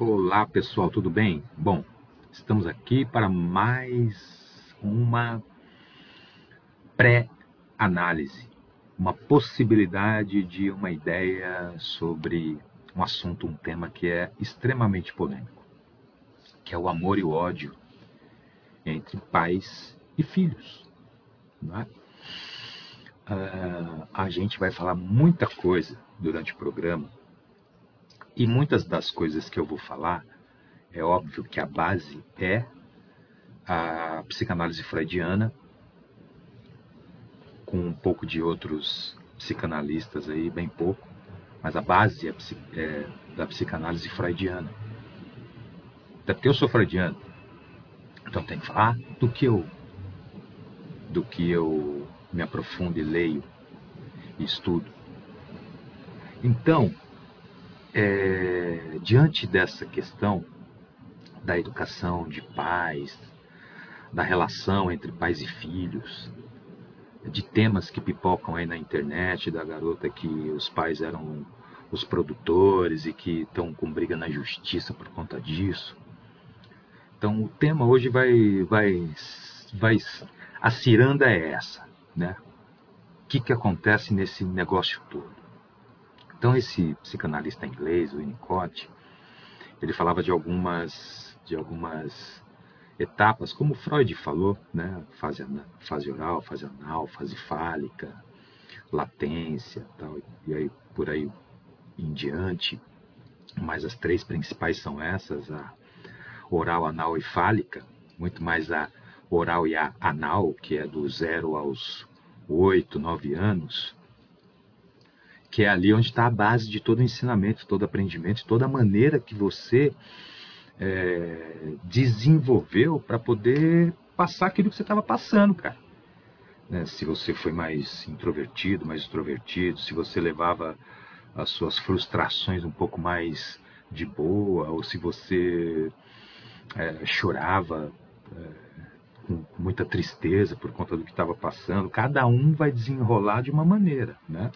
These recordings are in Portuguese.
Olá pessoal, tudo bem? Bom, estamos aqui para mais uma pré-análise, uma possibilidade de uma ideia sobre um assunto, um tema que é extremamente polêmico, que é o amor e o ódio entre pais e filhos. Uh, a gente vai falar muita coisa durante o programa e muitas das coisas que eu vou falar, é óbvio que a base é a psicanálise freudiana, com um pouco de outros psicanalistas aí, bem pouco, mas a base é, é da psicanálise freudiana. Até porque eu sou freudiano, então tem que falar do que eu, do que eu me aprofundo e leio e estudo. Então, é, diante dessa questão da educação de pais, da relação entre pais e filhos, de temas que pipocam aí na internet, da garota que os pais eram os produtores e que estão com briga na justiça por conta disso. Então o tema hoje vai, vai, vai, a ciranda é essa, né? O que, que acontece nesse negócio todo? Então esse psicanalista inglês, o Winnicott, ele falava de algumas de algumas etapas, como Freud falou, né? Fase, fase oral, fase anal, fase fálica, latência, tal, e aí por aí em diante. Mas as três principais são essas: a oral, anal e fálica. Muito mais a oral e a anal, que é do zero aos oito, nove anos, que é ali onde está a base de todo o ensinamento, todo o aprendimento, toda a maneira que você é, desenvolveu para poder passar aquilo que você estava passando, cara. Né? Se você foi mais introvertido, mais extrovertido, se você levava as suas frustrações um pouco mais de boa, ou se você é, chorava é, com muita tristeza por conta do que estava passando, cada um vai desenrolar de uma maneira, né?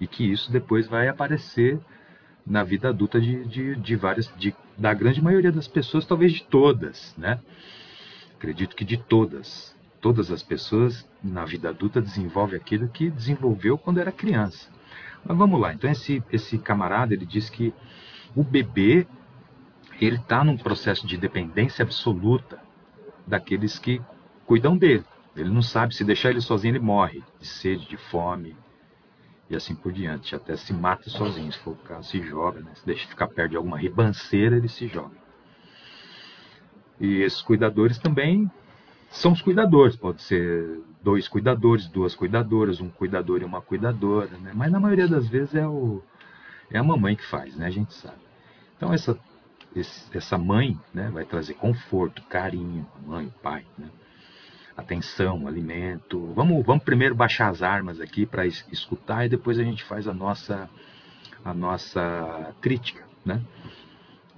e que isso depois vai aparecer na vida adulta de, de, de várias, de, da grande maioria das pessoas, talvez de todas, né? Acredito que de todas. Todas as pessoas na vida adulta desenvolvem aquilo que desenvolveu quando era criança. Mas vamos lá. Então esse, esse camarada ele diz que o bebê ele está num processo de dependência absoluta daqueles que cuidam dele. Ele não sabe se deixar ele sozinho ele morre de sede, de fome, e assim por diante. Até se mata sozinho, se for o caso, se joga, né? se deixa ficar perto de alguma ribanceira, ele se joga. E esses cuidadores também são os cuidadores, pode ser dois cuidadores, duas cuidadoras, um cuidador e uma cuidadora, né? mas na maioria das vezes é, o, é a mamãe que faz, né? a gente sabe. Então essa, esse, essa mãe né, vai trazer conforto, carinho, mãe, pai, né? atenção, alimento. Vamos, vamos primeiro baixar as armas aqui para escutar e depois a gente faz a nossa, a nossa crítica, né?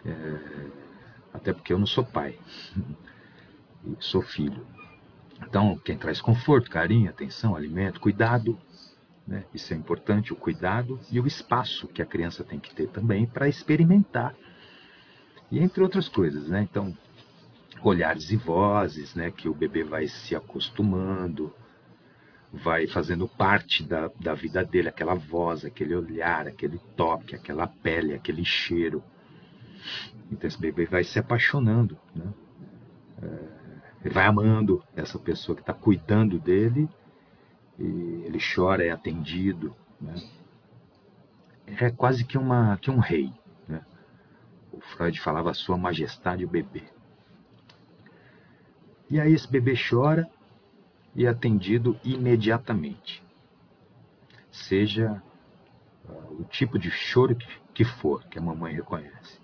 É, até porque eu não sou pai, sou filho. Então, quem traz conforto, carinho, atenção, alimento, cuidado, né? isso é importante, o cuidado e o espaço que a criança tem que ter também para experimentar. E entre outras coisas, né? Então, olhares e vozes, né, que o bebê vai se acostumando, vai fazendo parte da, da vida dele, aquela voz, aquele olhar, aquele toque, aquela pele, aquele cheiro. Então esse bebê vai se apaixonando, né? É, vai amando essa pessoa que está cuidando dele e ele chora, é atendido, né? É quase que, uma, que um rei? O Freud falava sua majestade o bebê. E aí esse bebê chora e é atendido imediatamente. Seja uh, o tipo de choro que, que for que a mamãe reconhece.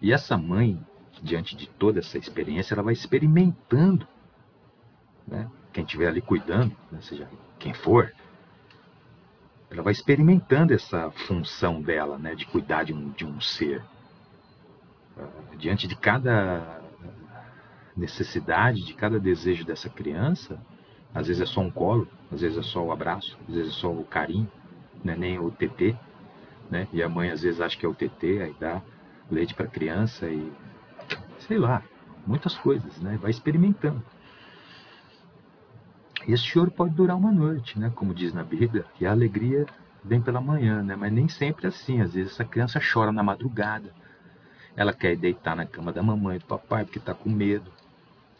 E essa mãe, diante de toda essa experiência, ela vai experimentando. Né? Quem estiver ali cuidando, né? seja quem for, ela vai experimentando essa função dela, né? de cuidar de um, de um ser. Diante de cada necessidade, de cada desejo dessa criança, às vezes é só um colo, às vezes é só o abraço, às vezes é só o carinho, né? nem o TT, né? E a mãe às vezes acha que é o TT, aí dá leite para criança e sei lá, muitas coisas, né? Vai experimentando. E esse choro pode durar uma noite, né? Como diz na Bíblia, e a alegria vem pela manhã, né? Mas nem sempre é assim. Às vezes essa criança chora na madrugada. Ela quer deitar na cama da mamãe e do papai porque está com medo.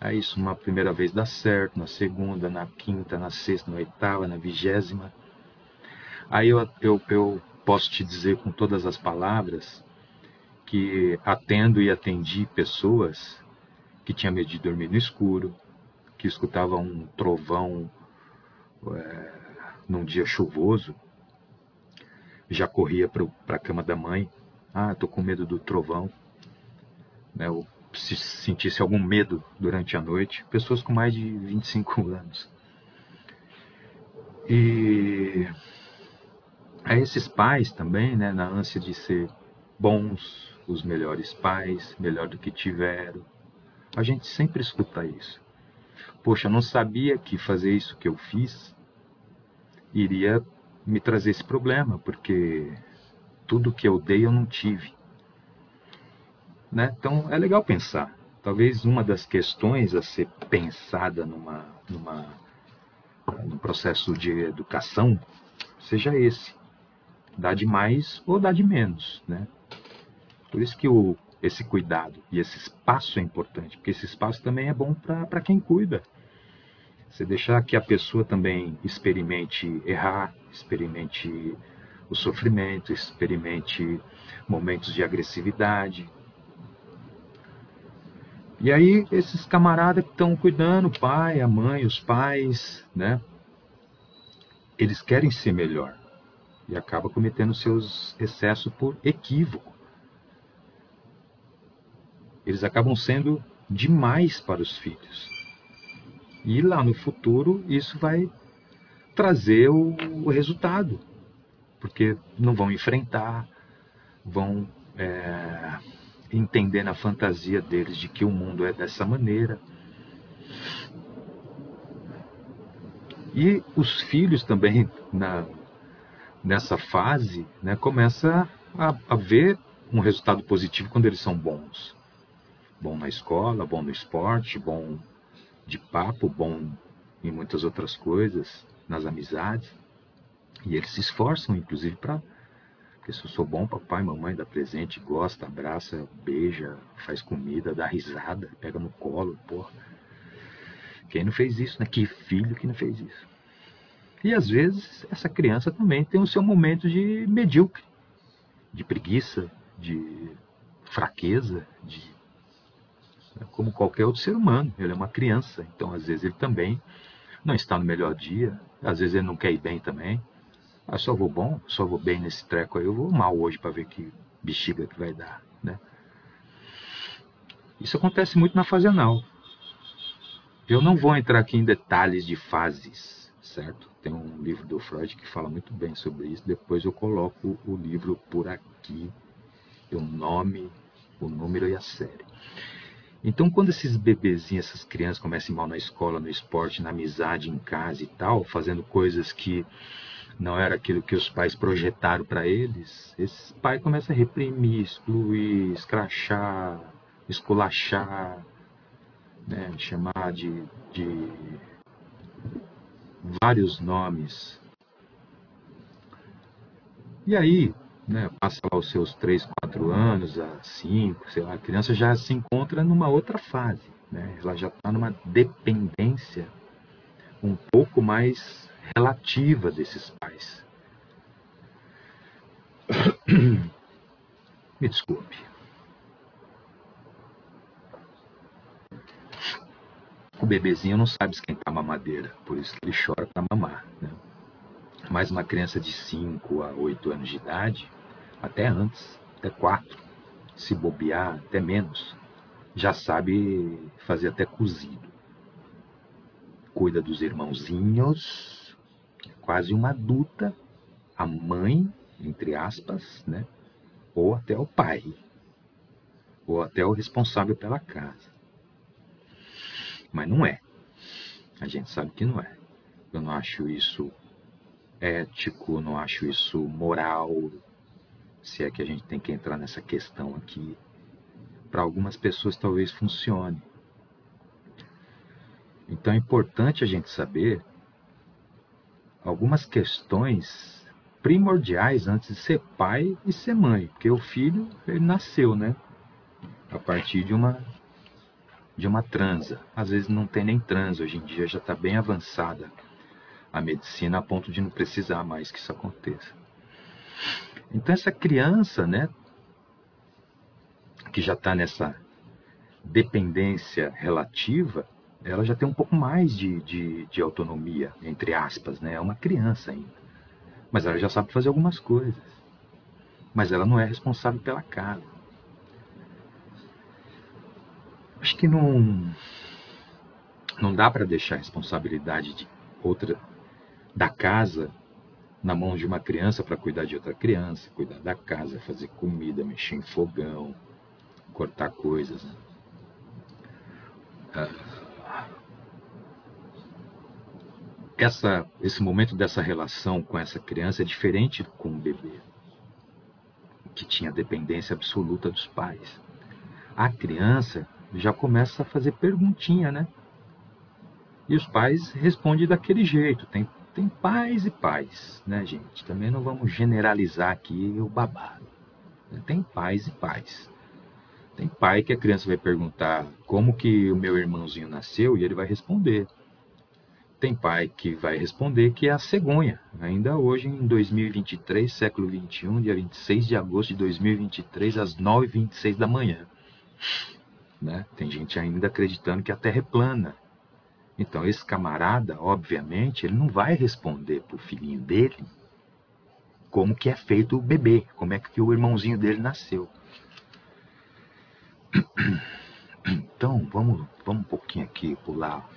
Aí isso uma primeira vez dá certo, na segunda, na quinta, na sexta, na oitava, na vigésima. Aí eu, eu, eu posso te dizer com todas as palavras que atendo e atendi pessoas que tinham medo de dormir no escuro, que escutavam um trovão é, num dia chuvoso, já corria para a cama da mãe. Ah, estou com medo do trovão. Né, ou se sentisse algum medo durante a noite. Pessoas com mais de 25 anos. E a esses pais também, né, na ânsia de ser bons, os melhores pais, melhor do que tiveram. A gente sempre escuta isso. Poxa, não sabia que fazer isso que eu fiz iria me trazer esse problema, porque tudo que eu dei eu não tive. Né? Então é legal pensar. Talvez uma das questões a ser pensada numa, numa, num processo de educação seja esse dá de mais ou dá de menos, né? Por isso que o, esse cuidado e esse espaço é importante, porque esse espaço também é bom para quem cuida. Você deixar que a pessoa também experimente errar, experimente o sofrimento, experimente momentos de agressividade. E aí esses camaradas que estão cuidando, o pai, a mãe, os pais, né? Eles querem ser melhor e acaba cometendo seus excessos por equívoco. Eles acabam sendo demais para os filhos. E lá no futuro isso vai trazer o, resultado, porque não vão enfrentar, vão é, entender na fantasia deles de que o mundo é dessa maneira. E os filhos também, na, nessa fase, né, começa a, a ver um resultado positivo quando eles são bons. Bom na escola, bom no esporte, bom de papo, bom em muitas outras coisas, nas amizades. E eles se esforçam, inclusive, para. Porque se eu sou bom, papai, mamãe dá presente, gosta, abraça, beija, faz comida, dá risada, pega no colo, porra. Quem não fez isso, né? Que filho que não fez isso? E às vezes essa criança também tem o seu momento de medíocre, de preguiça, de fraqueza, de né, como qualquer outro ser humano. Ele é uma criança, então às vezes ele também não está no melhor dia, às vezes ele não quer ir bem também. Ah, só vou bom, só vou bem nesse treco aí, eu vou mal hoje para ver que bexiga que vai dar, né? Isso acontece muito na fase anal. Eu não vou entrar aqui em detalhes de fases, certo? Tem um livro do Freud que fala muito bem sobre isso. Depois eu coloco o livro por aqui, o nome, o número e a série. Então, quando esses bebezinhos, essas crianças começam mal na escola, no esporte, na amizade, em casa e tal, fazendo coisas que não era aquilo que os pais projetaram para eles, esse pai começa a reprimir, excluir, escrachar, esculachar, né, chamar de, de vários nomes. E aí, né, passa lá os seus 3, 4 anos, a 5, sei lá, a criança já se encontra numa outra fase. Né? Ela já está numa dependência um pouco mais relativa desses pais. Me desculpe. o bebezinho não sabe esquentar a mamadeira, por isso que ele chora para mamar. Né? Mas uma criança de 5 a 8 anos de idade, até antes, até 4, se bobear, até menos, já sabe fazer até cozido. Cuida dos irmãozinhos, quase uma adulta, a mãe, entre aspas, né? ou até o pai, ou até o responsável pela casa. Mas não é. A gente sabe que não é. Eu não acho isso ético, não acho isso moral, se é que a gente tem que entrar nessa questão aqui. Para algumas pessoas talvez funcione. Então é importante a gente saber algumas questões primordiais antes de ser pai e ser mãe, porque o filho ele nasceu, né? A partir de uma de uma transa. Às vezes não tem nem transa, hoje em dia já está bem avançada a medicina a ponto de não precisar mais que isso aconteça. Então essa criança, né, que já está nessa dependência relativa, ela já tem um pouco mais de, de, de, autonomia, entre aspas, né? É uma criança ainda. Mas ela já sabe fazer algumas coisas. Mas ela não é responsável pela casa. Acho que não, não dá para deixar a responsabilidade de outra da casa na mão de uma criança para cuidar de outra criança, cuidar da casa, fazer comida, mexer em fogão, cortar coisas. Né? Ah, essa, esse momento dessa relação com essa criança é diferente com o bebê, que tinha dependência absoluta dos pais. A criança já começa a fazer perguntinha, né? E os pais respondem daquele jeito. Tem tem pais e pais, né, gente? Também não vamos generalizar aqui o babado. Tem pais e pais. Tem pai que a criança vai perguntar como que o meu irmãozinho nasceu e ele vai responder. Tem pai que vai responder que é a cegonha. Ainda hoje, em 2023, século 21, dia 26 de agosto de 2023, às 9h26 da manhã. Né? Tem gente ainda acreditando que a Terra é plana. Então, esse camarada, obviamente, ele não vai responder para o filhinho dele como que é feito o bebê, como é que o irmãozinho dele nasceu. Então, vamos, vamos um pouquinho aqui pular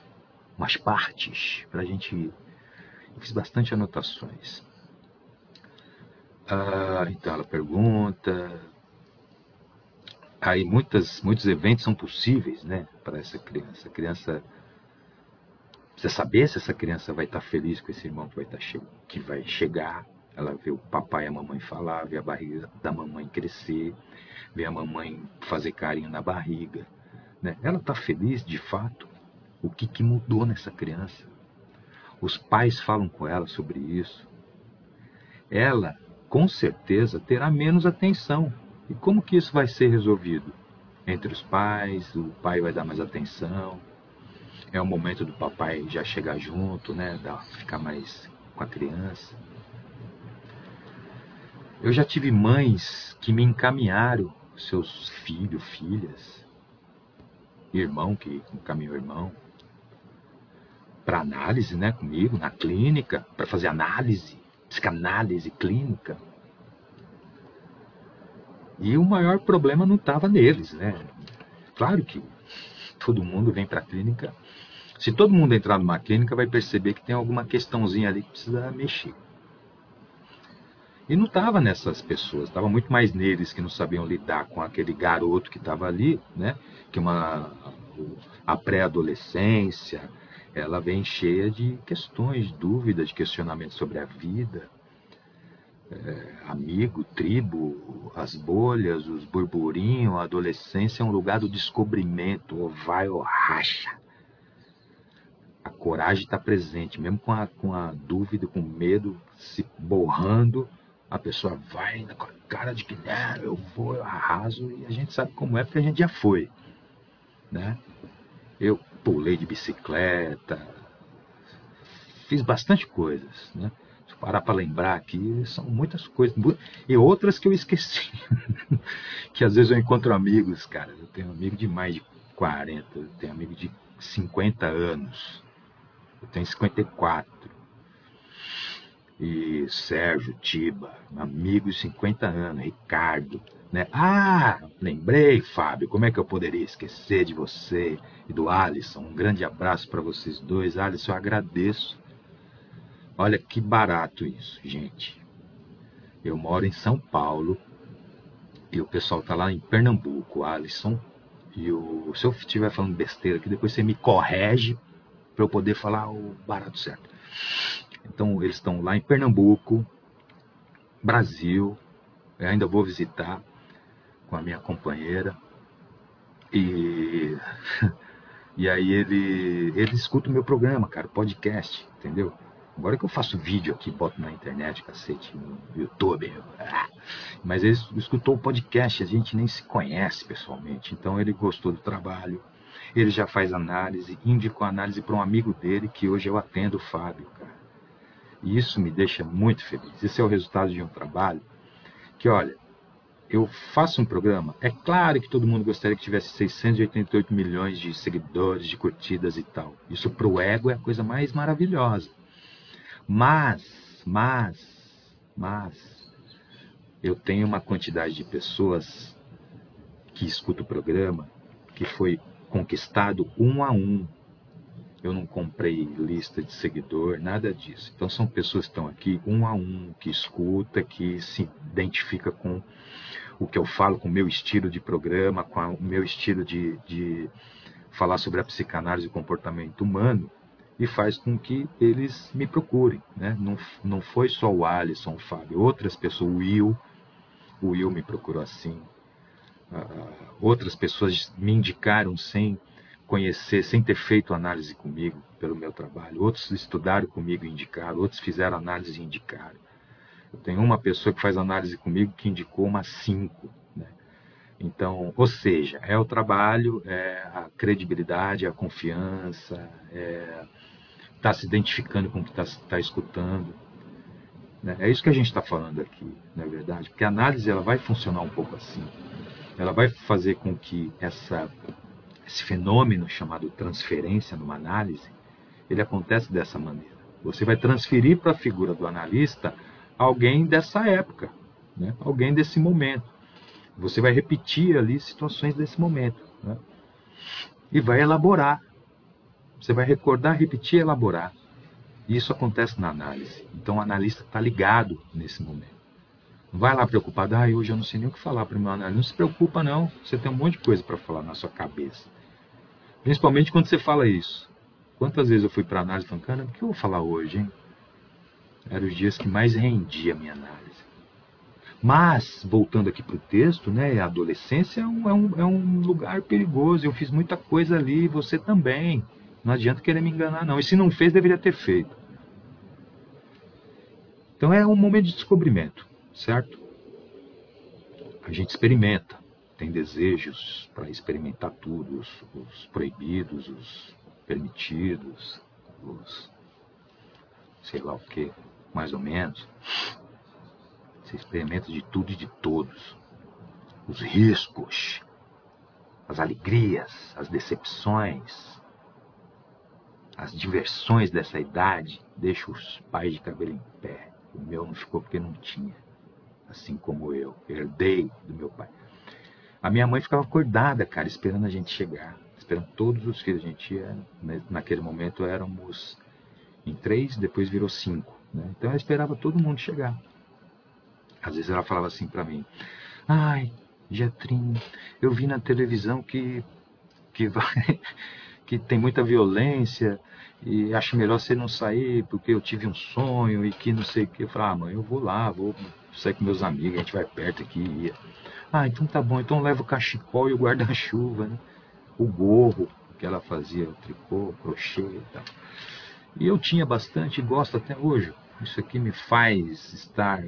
umas partes para a gente. Eu fiz bastante anotações. Ah, então ela pergunta. Aí muitas, muitos eventos são possíveis, né, para essa criança. A criança Precisa saber se essa criança vai estar feliz com esse irmão que vai, estar che que vai chegar. Ela vê o papai e a mamãe falar, vê a barriga da mamãe crescer, vê a mamãe fazer carinho na barriga. Né? Ela está feliz de fato? O que, que mudou nessa criança? Os pais falam com ela sobre isso. Ela, com certeza, terá menos atenção. E como que isso vai ser resolvido? Entre os pais, o pai vai dar mais atenção, é o momento do papai já chegar junto, né? ficar mais com a criança. Eu já tive mães que me encaminharam seus filhos, filhas, irmão que encaminhou irmão, para análise, né, comigo, na clínica, para fazer análise, psicanálise clínica. E o maior problema não estava neles, né? Claro que todo mundo vem para a clínica se todo mundo entrar numa clínica, vai perceber que tem alguma questãozinha ali que precisa mexer. E não estava nessas pessoas, estava muito mais neles que não sabiam lidar com aquele garoto que estava ali, né? Que uma a pré-adolescência, ela vem cheia de questões, dúvidas, questionamentos sobre a vida, é, amigo, tribo, as bolhas, os burburinhos, a adolescência é um lugar do descobrimento, ou vai ou racha a coragem está presente, mesmo com a, com a dúvida, com o medo se borrando, a pessoa vai com a cara de que né, eu vou, eu arraso, e a gente sabe como é, porque a gente já foi. Né? Eu pulei de bicicleta, fiz bastante coisas. Né? Se parar para lembrar aqui, são muitas coisas. E outras que eu esqueci. que às vezes eu encontro amigos, cara. Eu tenho amigo de mais de 40, eu tenho amigo de 50 anos eu tenho 54. E Sérgio, Tiba, amigo de 50 anos, Ricardo. Né? Ah, lembrei, Fábio, como é que eu poderia esquecer de você e do Alisson? Um grande abraço para vocês dois. Alisson, eu agradeço. Olha que barato isso, gente. Eu moro em São Paulo e o pessoal tá lá em Pernambuco, Alisson. E o, se eu estiver falando besteira aqui, depois você me corrige para eu poder falar o barato certo. Então eles estão lá em Pernambuco, Brasil, Eu ainda vou visitar com a minha companheira. E, e aí ele, ele escuta o meu programa, cara, podcast, entendeu? Agora que eu faço vídeo aqui, boto na internet, cacete, no YouTube. Mas ele escutou o podcast, a gente nem se conhece pessoalmente. Então ele gostou do trabalho, ele já faz análise, indicou análise para um amigo dele, que hoje eu atendo, o Fábio, cara. E isso me deixa muito feliz. Esse é o resultado de um trabalho que, olha, eu faço um programa. É claro que todo mundo gostaria que tivesse 688 milhões de seguidores, de curtidas e tal. Isso para o ego é a coisa mais maravilhosa. Mas, mas, mas, eu tenho uma quantidade de pessoas que escutam o programa que foi conquistado um a um. Eu não comprei lista de seguidor, nada disso. Então são pessoas que estão aqui um a um, que escuta, que se identifica com o que eu falo, com o meu estilo de programa, com o meu estilo de, de falar sobre a psicanálise e comportamento humano e faz com que eles me procurem. Né? Não, não foi só o Alisson, o Fábio, outras pessoas, o Will, o Will me procurou assim. Uh, outras pessoas me indicaram sem conhecer, sem ter feito análise comigo pelo meu trabalho. Outros estudaram comigo e indicaram, outros fizeram análise e indicaram. Eu tenho uma pessoa que faz análise comigo que indicou umas cinco. Né? Então, ou seja, é o trabalho, é a credibilidade, a confiança, é está se identificando com o que está tá escutando. Né? É isso que a gente está falando aqui, não é verdade? Porque a análise ela vai funcionar um pouco assim. Ela vai fazer com que essa, esse fenômeno chamado transferência numa análise, ele acontece dessa maneira. Você vai transferir para a figura do analista alguém dessa época, né? alguém desse momento. Você vai repetir ali situações desse momento. Né? E vai elaborar você vai recordar, repetir, elaborar. Isso acontece na análise. Então o analista está ligado nesse momento. Não vai lá preocupado, ah, hoje eu não sei nem o que falar para o meu analista. Não se preocupa, não. Você tem um monte de coisa para falar na sua cabeça. Principalmente quando você fala isso. Quantas vezes eu fui para análise falando, cara, o que eu vou falar hoje, hein? Eram os dias que mais rendia a minha análise. Mas, voltando aqui para o texto, né, a adolescência é um, é, um, é um lugar perigoso. Eu fiz muita coisa ali, você também. Não adianta querer me enganar, não. E se não fez, deveria ter feito. Então é um momento de descobrimento, certo? A gente experimenta, tem desejos para experimentar tudo, os, os, proibidos, os permitidos, os sei lá o que, mais ou menos. Você experimenta de tudo e de todos. Os riscos, as alegrias, as decepções, as diversões dessa idade deixam os pais de cabelo em pé. O meu não ficou porque não tinha. Assim como eu, herdei do meu pai. A minha mãe ficava acordada, cara, esperando a gente chegar. Esperando todos os filhos. A gente ia, né, naquele momento éramos em três, depois virou cinco. Né? Então ela esperava todo mundo chegar. Às vezes ela falava assim para mim: Ai, Getrinho, eu vi na televisão que, que vai que tem muita violência e acho melhor você não sair porque eu tive um sonho e que não sei o que. Eu falei, ah, mãe, eu vou lá, vou sair com meus amigos, a gente vai perto aqui. Ah, então tá bom, então leva o cachecol e o guarda-chuva, né? O gorro que ela fazia, o tricô, o crochê e tal. E eu tinha bastante gosto até hoje. Isso aqui me faz estar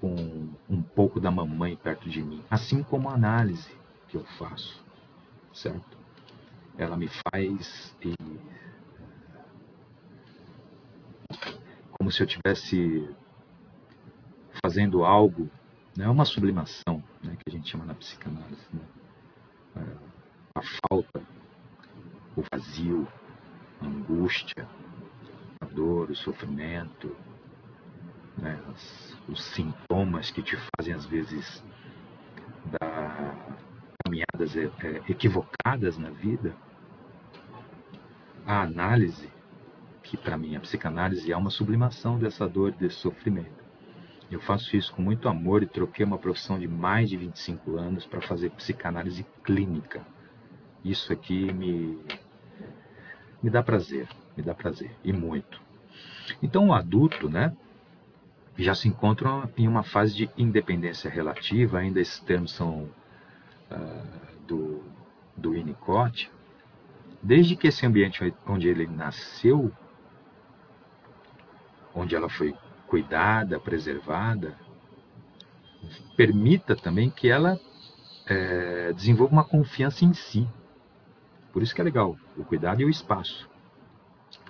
com um pouco da mamãe perto de mim, assim como a análise que eu faço, certo? ela me faz e, como se eu tivesse fazendo algo, né, uma sublimação, né, que a gente chama na psicanálise, né, é, a falta, o vazio, a angústia, a dor, o sofrimento, né, as, os sintomas que te fazem às vezes dar caminhadas é, é, equivocadas na vida, a análise, que para mim a psicanálise é uma sublimação dessa dor, desse sofrimento. Eu faço isso com muito amor e troquei uma profissão de mais de 25 anos para fazer psicanálise clínica. Isso aqui me, me dá prazer, me dá prazer, e muito. Então o adulto, né, já se encontram em uma fase de independência relativa, ainda esses termos são uh, do, do Winnicott, desde que esse ambiente onde ele nasceu, onde ela foi cuidada, preservada, permita também que ela é, desenvolva uma confiança em si. Por isso que é legal o cuidado e o espaço.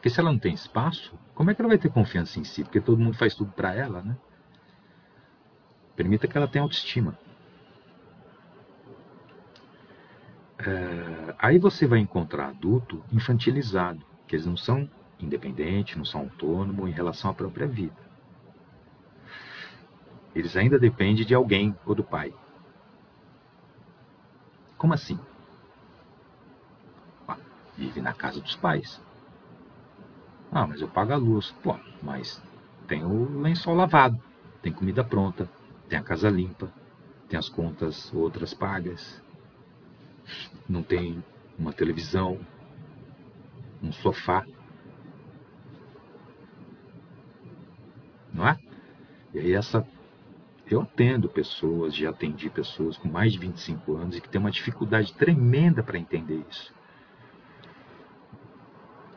Porque se ela não tem espaço, como é que ela vai ter confiança em si? Porque todo mundo faz tudo para ela, né? Permita que ela tenha autoestima. É, aí você vai encontrar adulto infantilizado, que eles não são independentes, não são autônomos em relação à própria vida. Eles ainda dependem de alguém ou do pai. Como assim? Ah, vive na casa dos pais. Ah, mas eu pago a luz. Pô, mas tem o lençol lavado, tem comida pronta, tem a casa limpa, tem as contas outras pagas, não tem uma televisão, um sofá. Não é? E aí essa eu atendo pessoas, já atendi pessoas com mais de 25 anos e que têm uma dificuldade tremenda para entender isso.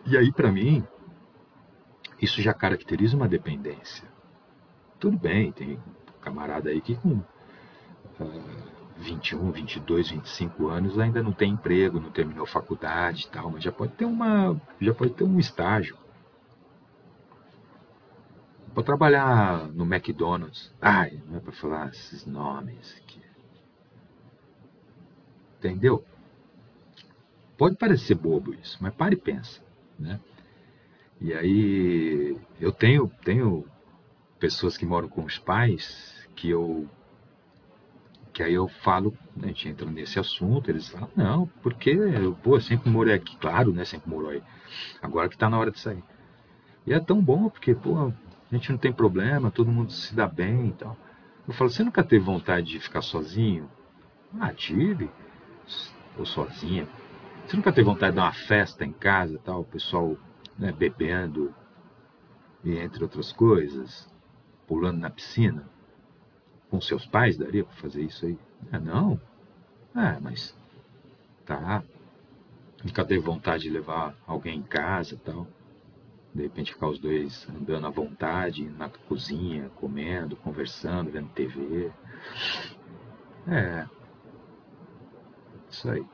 E aí, para mim, isso já caracteriza uma dependência. Tudo bem, tem camarada aí que com uh, 21, 22, 25 anos ainda não tem emprego, não terminou faculdade e tal, mas já pode ter uma, já pode ter um estágio. Pode trabalhar no McDonald's. Ai, não é para falar esses nomes aqui. Entendeu? Pode parecer bobo isso, mas pare e pensa, né? E aí eu tenho, tenho pessoas que moram com os pais que eu que aí eu falo, a gente entra nesse assunto, eles falam, não, porque eu, pô, sempre morei aqui, claro, né, sempre morou aí. Agora que está na hora de sair. E é tão bom, porque, pô, a gente não tem problema, todo mundo se dá bem e tal. Eu falo, você nunca teve vontade de ficar sozinho? Ah, tive. Ou sozinha. Você nunca teve vontade de dar uma festa em casa tal, o pessoal né, bebendo, entre outras coisas, pulando na piscina. Com seus pais daria para fazer isso aí? Ah, não? Ah, mas tá. Nunca teve vontade de levar alguém em casa tal. De repente ficar os dois andando à vontade na cozinha, comendo, conversando, vendo TV. É. Isso aí.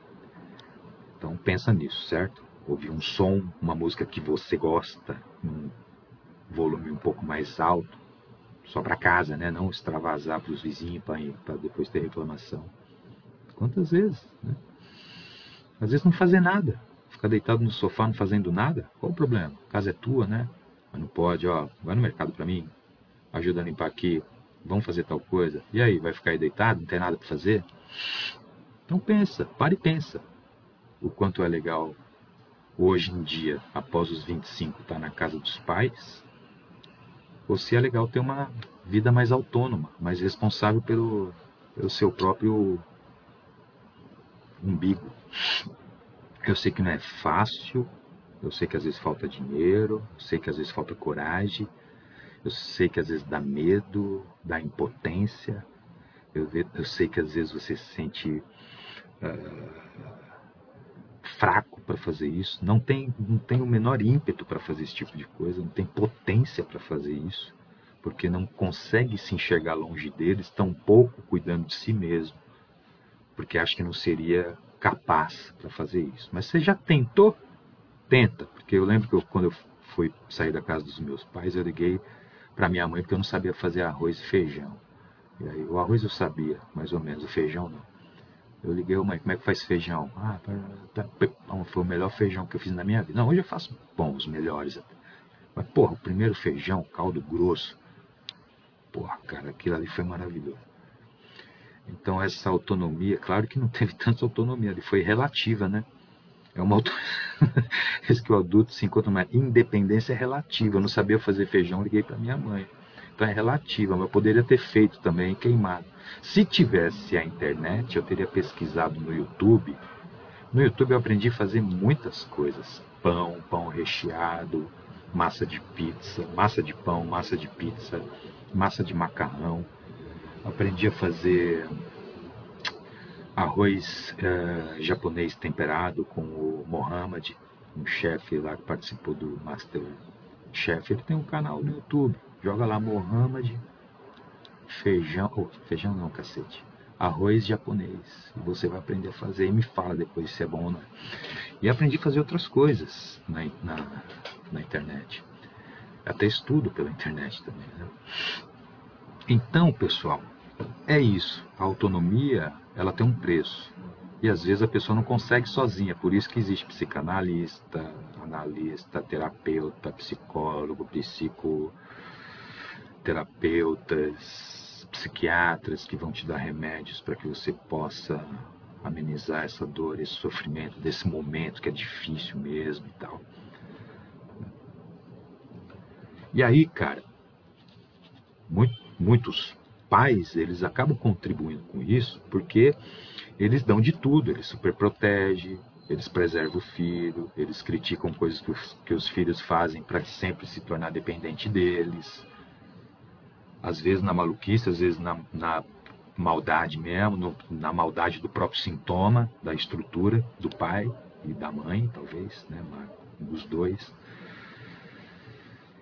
Então pensa nisso, certo? Ouvir um som, uma música que você gosta, num volume um pouco mais alto, só para casa, né? Não extravasar para os vizinhos para depois ter reclamação. Quantas vezes, né? Às vezes não fazer nada, ficar deitado no sofá não fazendo nada. Qual o problema? A casa é tua, né? Mas não pode, ó, vai no mercado para mim, ajuda a limpar aqui, vamos fazer tal coisa. E aí, vai ficar aí deitado, não tem nada para fazer? Então pensa, para e pensa o quanto é legal hoje em dia, após os 25, estar tá na casa dos pais, ou se é legal ter uma vida mais autônoma, mais responsável pelo, pelo seu próprio umbigo. Eu sei que não é fácil, eu sei que às vezes falta dinheiro, eu sei que às vezes falta coragem, eu sei que às vezes dá medo, dá impotência, eu, eu sei que às vezes você se sente uh, fraco para fazer isso, não tem, não tem o menor ímpeto para fazer esse tipo de coisa, não tem potência para fazer isso, porque não consegue se enxergar longe deles, tão pouco cuidando de si mesmo, porque acha que não seria capaz para fazer isso. Mas você já tentou? Tenta, porque eu lembro que eu, quando eu fui sair da casa dos meus pais, eu liguei para minha mãe porque eu não sabia fazer arroz e feijão. E aí, o arroz eu sabia, mais ou menos, o feijão não. Eu liguei, mãe, como é que faz feijão? Ah, tá, foi o melhor feijão que eu fiz na minha vida. Não, hoje eu faço bons, melhores até. Mas, porra, o primeiro feijão, caldo grosso. Porra, cara, aquilo ali foi maravilhoso. Então, essa autonomia, claro que não teve tanta autonomia, ele foi relativa, né? É uma auto... Esse que o adulto se encontra uma independência relativa. Eu não sabia fazer feijão, liguei para minha mãe. Então é relativa, mas eu poderia ter feito também queimado. Se tivesse a internet, eu teria pesquisado no YouTube. No YouTube eu aprendi a fazer muitas coisas: pão, pão recheado, massa de pizza, massa de pão, massa de pizza, massa de macarrão, aprendi a fazer arroz uh, japonês temperado com o Mohamed, um chefe lá que participou do Master Chef. Ele tem um canal no YouTube. Joga lá Mohamed, feijão, oh, feijão não, cacete. Arroz japonês. E você vai aprender a fazer e me fala depois se é bom ou não. E aprendi a fazer outras coisas na, na, na internet. Até estudo pela internet também. Né? Então, pessoal, é isso. A autonomia, ela tem um preço. E às vezes a pessoa não consegue sozinha. Por isso que existe psicanalista, analista, terapeuta, psicólogo, psicoterapeutas, psiquiatras que vão te dar remédios para que você possa amenizar essa dor, esse sofrimento desse momento que é difícil mesmo e tal. E aí, cara, muito, muitos pais, eles acabam contribuindo com isso porque eles dão de tudo, eles superprotegem, eles preservam o filho, eles criticam coisas que os, que os filhos fazem para sempre se tornar dependente deles. Às vezes na maluquice, às vezes na, na maldade mesmo, no, na maldade do próprio sintoma, da estrutura do pai e da mãe, talvez, né, dos dois.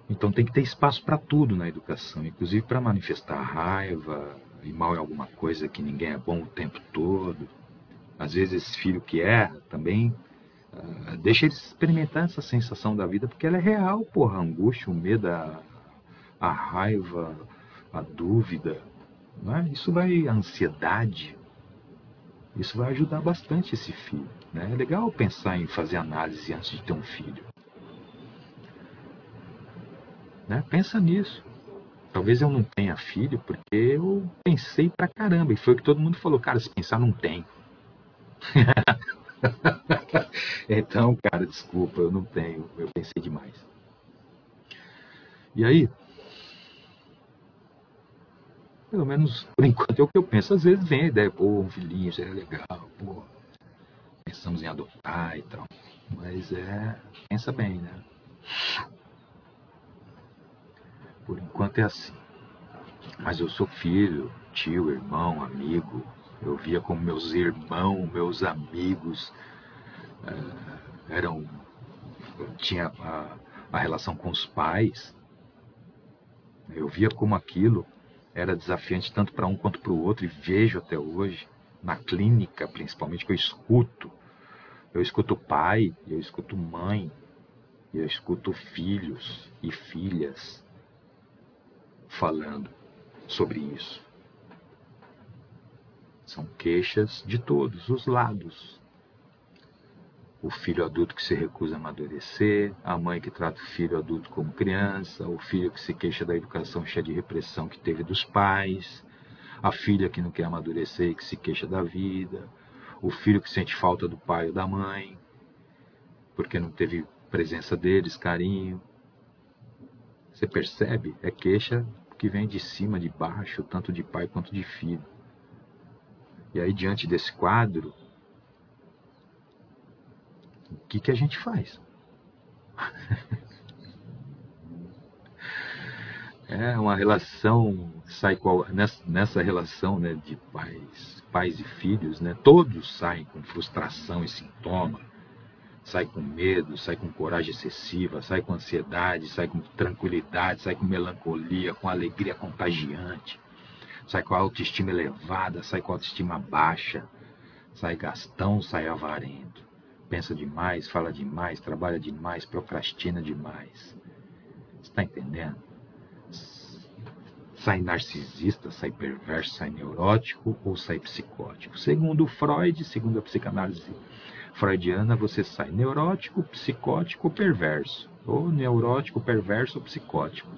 Então tem que ter espaço para tudo na educação, inclusive para manifestar raiva e mal em alguma coisa que ninguém é bom o tempo todo. Às vezes esse filho que erra também uh, deixa ele experimentar essa sensação da vida, porque ela é real, porra, a angústia, o medo, a, a raiva, a dúvida. Né? Isso vai, a ansiedade, isso vai ajudar bastante esse filho. Né? É legal pensar em fazer análise antes de ter um filho. Né? Pensa nisso. Talvez eu não tenha filho porque eu pensei pra caramba. E foi o que todo mundo falou. Cara, se pensar, não tem. então, cara, desculpa, eu não tenho. Eu pensei demais. E aí, pelo menos por enquanto é o que eu penso. Às vezes vem a ideia, pô, um filhinho seria legal, pô, pensamos em adotar e tal. Mas é, pensa bem, né? Por enquanto é assim. Mas eu sou filho, tio, irmão, amigo. Eu via como meus irmãos, meus amigos uh, eram. tinha a, a relação com os pais. Eu via como aquilo era desafiante tanto para um quanto para o outro e vejo até hoje na clínica, principalmente que eu escuto. Eu escuto pai, eu escuto mãe, eu escuto filhos e filhas falando sobre isso. São queixas de todos os lados. O filho adulto que se recusa a amadurecer, a mãe que trata o filho adulto como criança, o filho que se queixa da educação cheia de repressão que teve dos pais, a filha que não quer amadurecer e que se queixa da vida, o filho que sente falta do pai ou da mãe, porque não teve presença deles, carinho. Você percebe? É queixa que vem de cima, de baixo, tanto de pai quanto de filho. E aí, diante desse quadro, o que, que a gente faz? é uma relação sai qual, nessa, nessa relação né, de pais, pais e filhos, né, todos saem com frustração e sintoma sai com medo, sai com coragem excessiva, sai com ansiedade, sai com tranquilidade, sai com melancolia, com alegria contagiante, sai com a autoestima elevada, sai com a autoestima baixa, sai gastão, sai avarento, pensa demais, fala demais, trabalha demais, procrastina demais. Está entendendo? Sai narcisista, sai perverso, sai neurótico ou sai psicótico. Segundo Freud, segundo a psicanálise freudiana, você sai neurótico, psicótico ou perverso. Ou neurótico, perverso ou psicótico.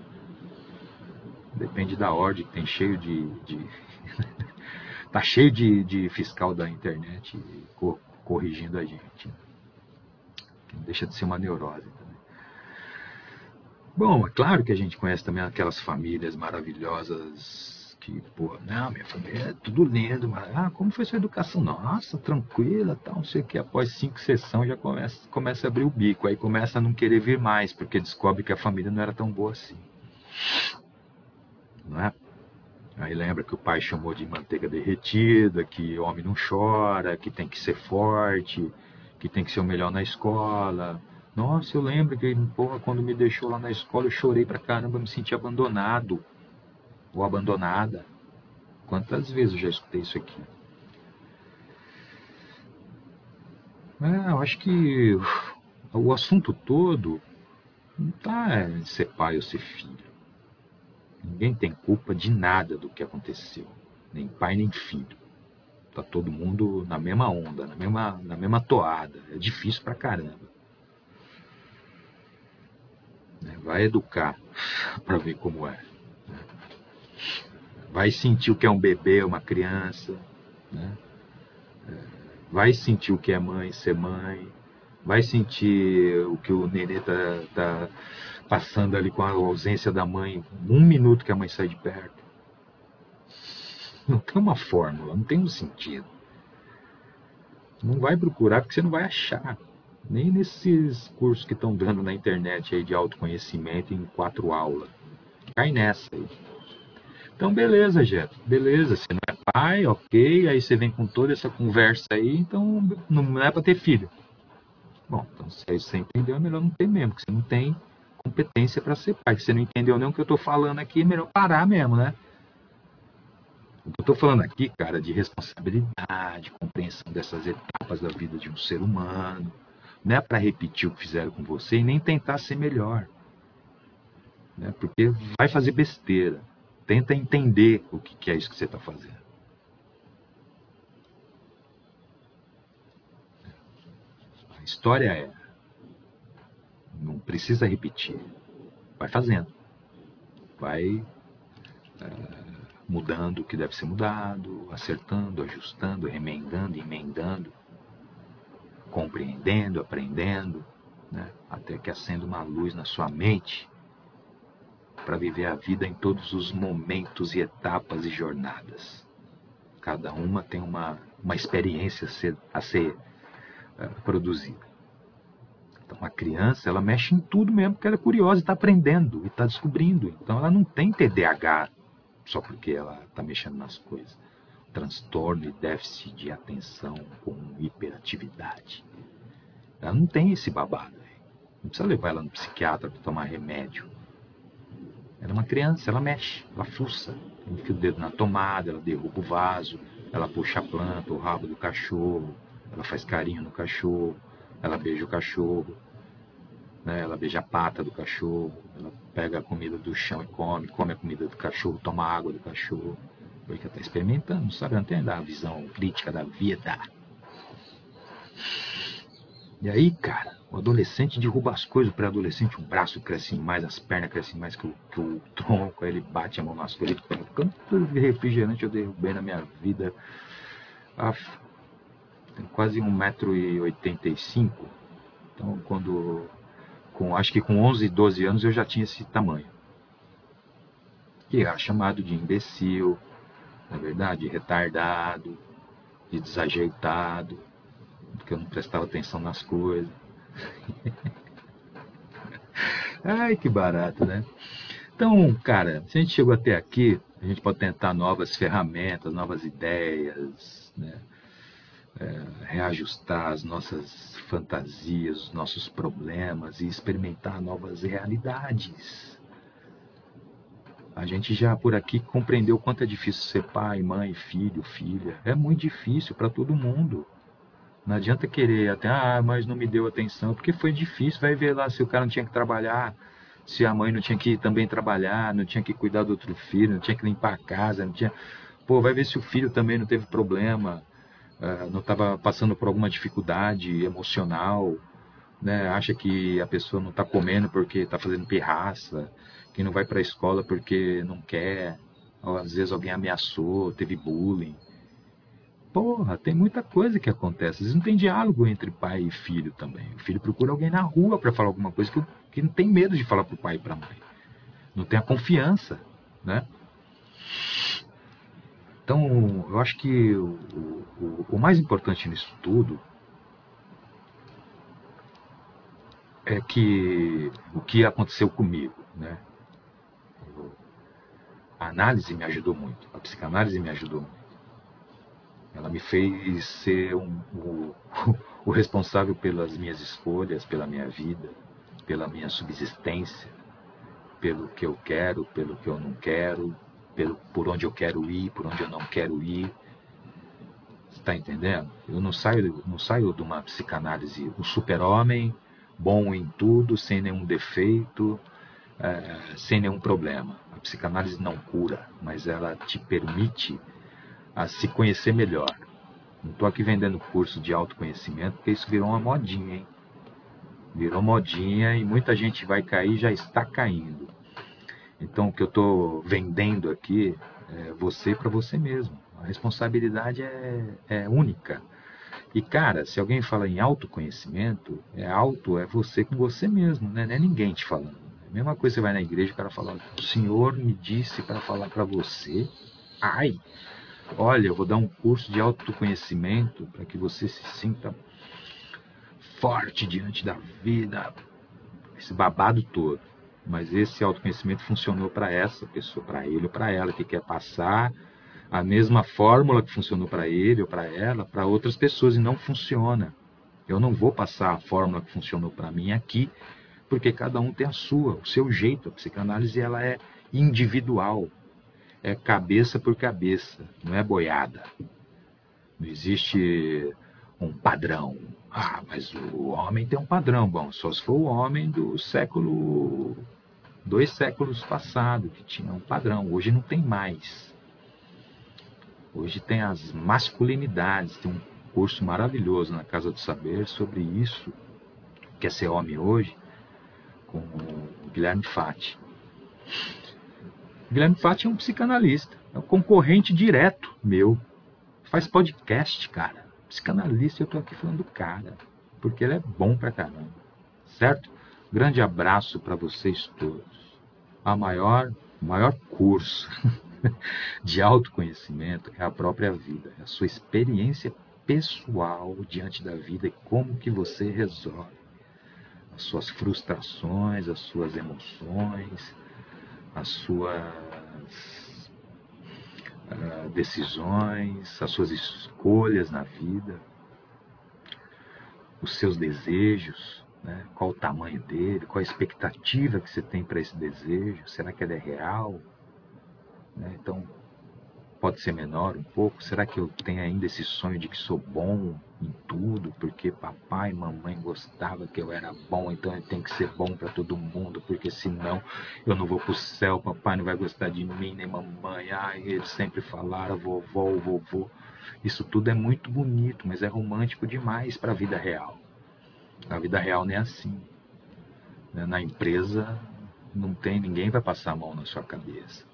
Depende da ordem, tem cheio de. de tá cheio de, de fiscal da internet co corrigindo a gente. Deixa de ser uma neurose. Bom, é claro que a gente conhece também aquelas famílias maravilhosas que, pô, não, minha família é tudo lindo, mas, ah, como foi sua educação? Nossa, tranquila, tal, não sei o que. Após cinco sessões já começa, começa a abrir o bico, aí começa a não querer vir mais, porque descobre que a família não era tão boa assim. não é? Aí lembra que o pai chamou de manteiga derretida, que homem não chora, que tem que ser forte, que tem que ser o melhor na escola. Nossa, eu lembro que porra, quando me deixou lá na escola eu chorei pra caramba, me senti abandonado ou abandonada. Quantas vezes eu já escutei isso aqui? É, eu acho que o assunto todo não está em ser pai ou ser filho. Ninguém tem culpa de nada do que aconteceu, nem pai nem filho. Tá todo mundo na mesma onda, na mesma, na mesma toada. É difícil pra caramba. É, vai educar para ver como é. Vai sentir o que é um bebê, uma criança. Né? É, vai sentir o que é mãe, ser mãe. Vai sentir o que o nenê tá, tá passando ali com a ausência da mãe, um minuto que a mãe sai de perto. Não tem uma fórmula, não tem um sentido. Não vai procurar porque você não vai achar. Nem nesses cursos que estão dando na internet aí de autoconhecimento em quatro aulas. Cai nessa aí. Então, beleza, Jeto. Beleza, você não é pai, ok. Aí você vem com toda essa conversa aí, então não é para ter filho. Bom, então se você entendeu, é melhor não ter mesmo, porque você não tem competência para ser pai. Se você não entendeu nem o que eu estou falando aqui, é melhor parar mesmo, né? O que eu estou falando aqui, cara, de responsabilidade, compreensão dessas etapas da vida de um ser humano. Não é para repetir o que fizeram com você e nem tentar ser melhor. Né? Porque vai fazer besteira. Tenta entender o que é isso que você está fazendo. A história é não precisa repetir. Vai fazendo. Vai é, mudando o que deve ser mudado, acertando, ajustando, remendando, emendando, compreendendo, aprendendo, né? até que acenda uma luz na sua mente para viver a vida em todos os momentos e etapas e jornadas. Cada uma tem uma, uma experiência a ser, a ser uh, produzida. Então, a criança, ela mexe em tudo mesmo porque ela é curiosa e está aprendendo e está descobrindo. Então, ela não tem TDAH só porque ela está mexendo nas coisas. Transtorno e déficit de atenção com hiperatividade. Ela não tem esse babado. Não precisa levar ela no psiquiatra para tomar remédio. Ela é uma criança, ela mexe, ela fuça. Enfia o dedo na tomada, ela derruba o vaso, ela puxa a planta, o rabo do cachorro, ela faz carinho no cachorro, ela beija o cachorro, né? ela beija a pata do cachorro, ela pega a comida do chão e come, come a comida do cachorro, toma água do cachorro. Porque está experimentando, sabe? Não tem a visão crítica da vida. E aí, cara, o adolescente derruba as coisas, o pré-adolescente, o braço cresce mais, as pernas crescem mais que o, que o tronco, aí ele bate a mão nas coisas, pega quanto refrigerante eu derrubei na minha vida. Af, tem quase 1,85m. Então, quando. Com, acho que com 11, 12 anos eu já tinha esse tamanho. Que é chamado de imbecil, na verdade, de retardado, de desajeitado, porque eu não prestava atenção nas coisas. Ai, que barato, né? Então, cara, se a gente chegou até aqui, a gente pode tentar novas ferramentas, novas ideias, né? É, reajustar as nossas fantasias, os nossos problemas e experimentar novas realidades. A gente já por aqui compreendeu quanto é difícil ser pai, mãe, filho, filha. É muito difícil para todo mundo. Não adianta querer até, ah, mas não me deu atenção, porque foi difícil. Vai ver lá se o cara não tinha que trabalhar, se a mãe não tinha que também trabalhar, não tinha que cuidar do outro filho, não tinha que limpar a casa, não tinha. Pô, vai ver se o filho também não teve problema. Ah, não estava passando por alguma dificuldade emocional, né? acha que a pessoa não está comendo porque está fazendo pirraça, que não vai para a escola porque não quer, ou às vezes alguém ameaçou, teve bullying. Porra, tem muita coisa que acontece. Às vezes não tem diálogo entre pai e filho também. O filho procura alguém na rua para falar alguma coisa que, que não tem medo de falar para o pai e para a mãe. Não tem a confiança, né? Então, eu acho que o, o, o mais importante nisso tudo é que o que aconteceu comigo, né? a análise me ajudou muito, a psicanálise me ajudou muito. Ela me fez ser um, o, o responsável pelas minhas escolhas, pela minha vida, pela minha subsistência, pelo que eu quero, pelo que eu não quero, pelo, por onde eu quero ir, por onde eu não quero ir. Está entendendo? Eu não saio, não saio de uma psicanálise, o super-homem, bom em tudo, sem nenhum defeito, é, sem nenhum problema. A psicanálise não cura, mas ela te permite a se conhecer melhor. Não estou aqui vendendo curso de autoconhecimento, porque isso virou uma modinha, hein? Virou modinha e muita gente vai cair já está caindo. Então, o que eu estou vendendo aqui é você para você mesmo. A responsabilidade é, é única. E, cara, se alguém fala em autoconhecimento, é auto, é você com você mesmo, né? não é ninguém te falando. É a mesma coisa você vai na igreja e o cara fala, o Senhor me disse para falar para você. Ai, olha, eu vou dar um curso de autoconhecimento para que você se sinta forte diante da vida, esse babado todo. Mas esse autoconhecimento funcionou para essa pessoa, para ele ou para ela que quer passar a mesma fórmula que funcionou para ele ou para ela para outras pessoas e não funciona. Eu não vou passar a fórmula que funcionou para mim aqui, porque cada um tem a sua, o seu jeito. A psicanálise ela é individual, é cabeça por cabeça, não é boiada. Não existe um padrão. Ah, mas o homem tem um padrão. Bom, só se for o homem do século. dois séculos passado, que tinha um padrão. Hoje não tem mais. Hoje tem as masculinidades. Tem um curso maravilhoso na Casa do Saber sobre isso. Que é ser homem hoje, com o Guilherme Fati. Guilherme Fati é um psicanalista, é um concorrente direto meu. Faz podcast, cara. Psicanalista, eu tô aqui falando do cara, porque ele é bom pra caramba. Certo? Grande abraço para vocês todos. A maior, o maior curso de autoconhecimento é a própria vida, é a sua experiência pessoal diante da vida e como que você resolve as suas frustrações, as suas emoções, as suas uh, decisões, as suas escolhas na vida, os seus desejos, né? qual o tamanho dele, qual a expectativa que você tem para esse desejo, será que ele é real? Né? Então, pode ser menor um pouco? Será que eu tenho ainda esse sonho de que sou bom em tudo, porque papai e mamãe gostavam que eu era bom, então eu tenho que ser bom para todo mundo, porque senão eu não vou para o céu, papai não vai gostar de mim, nem mamãe. Ai, eles sempre falaram vovó, vovô. Isso tudo é muito bonito, mas é romântico demais para a vida real. A vida real não é assim. Na empresa não tem ninguém vai passar a mão na sua cabeça.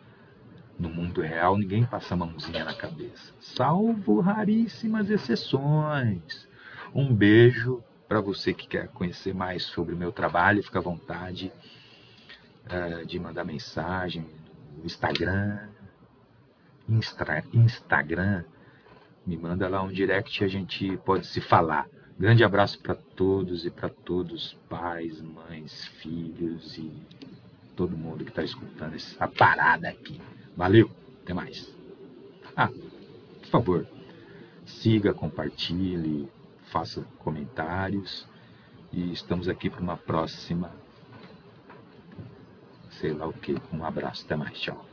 No mundo real, ninguém passa a mãozinha na cabeça, salvo raríssimas exceções. Um beijo para você que quer conhecer mais sobre o meu trabalho, fica à vontade uh, de mandar mensagem no Instagram. Instra, Instagram, me manda lá um direct e a gente pode se falar. Grande abraço para todos e para todos, pais, mães, filhos e todo mundo que está escutando essa parada aqui. Valeu, até mais. Ah, por favor, siga, compartilhe, faça comentários e estamos aqui para uma próxima, sei lá o que. Um abraço, até mais, tchau.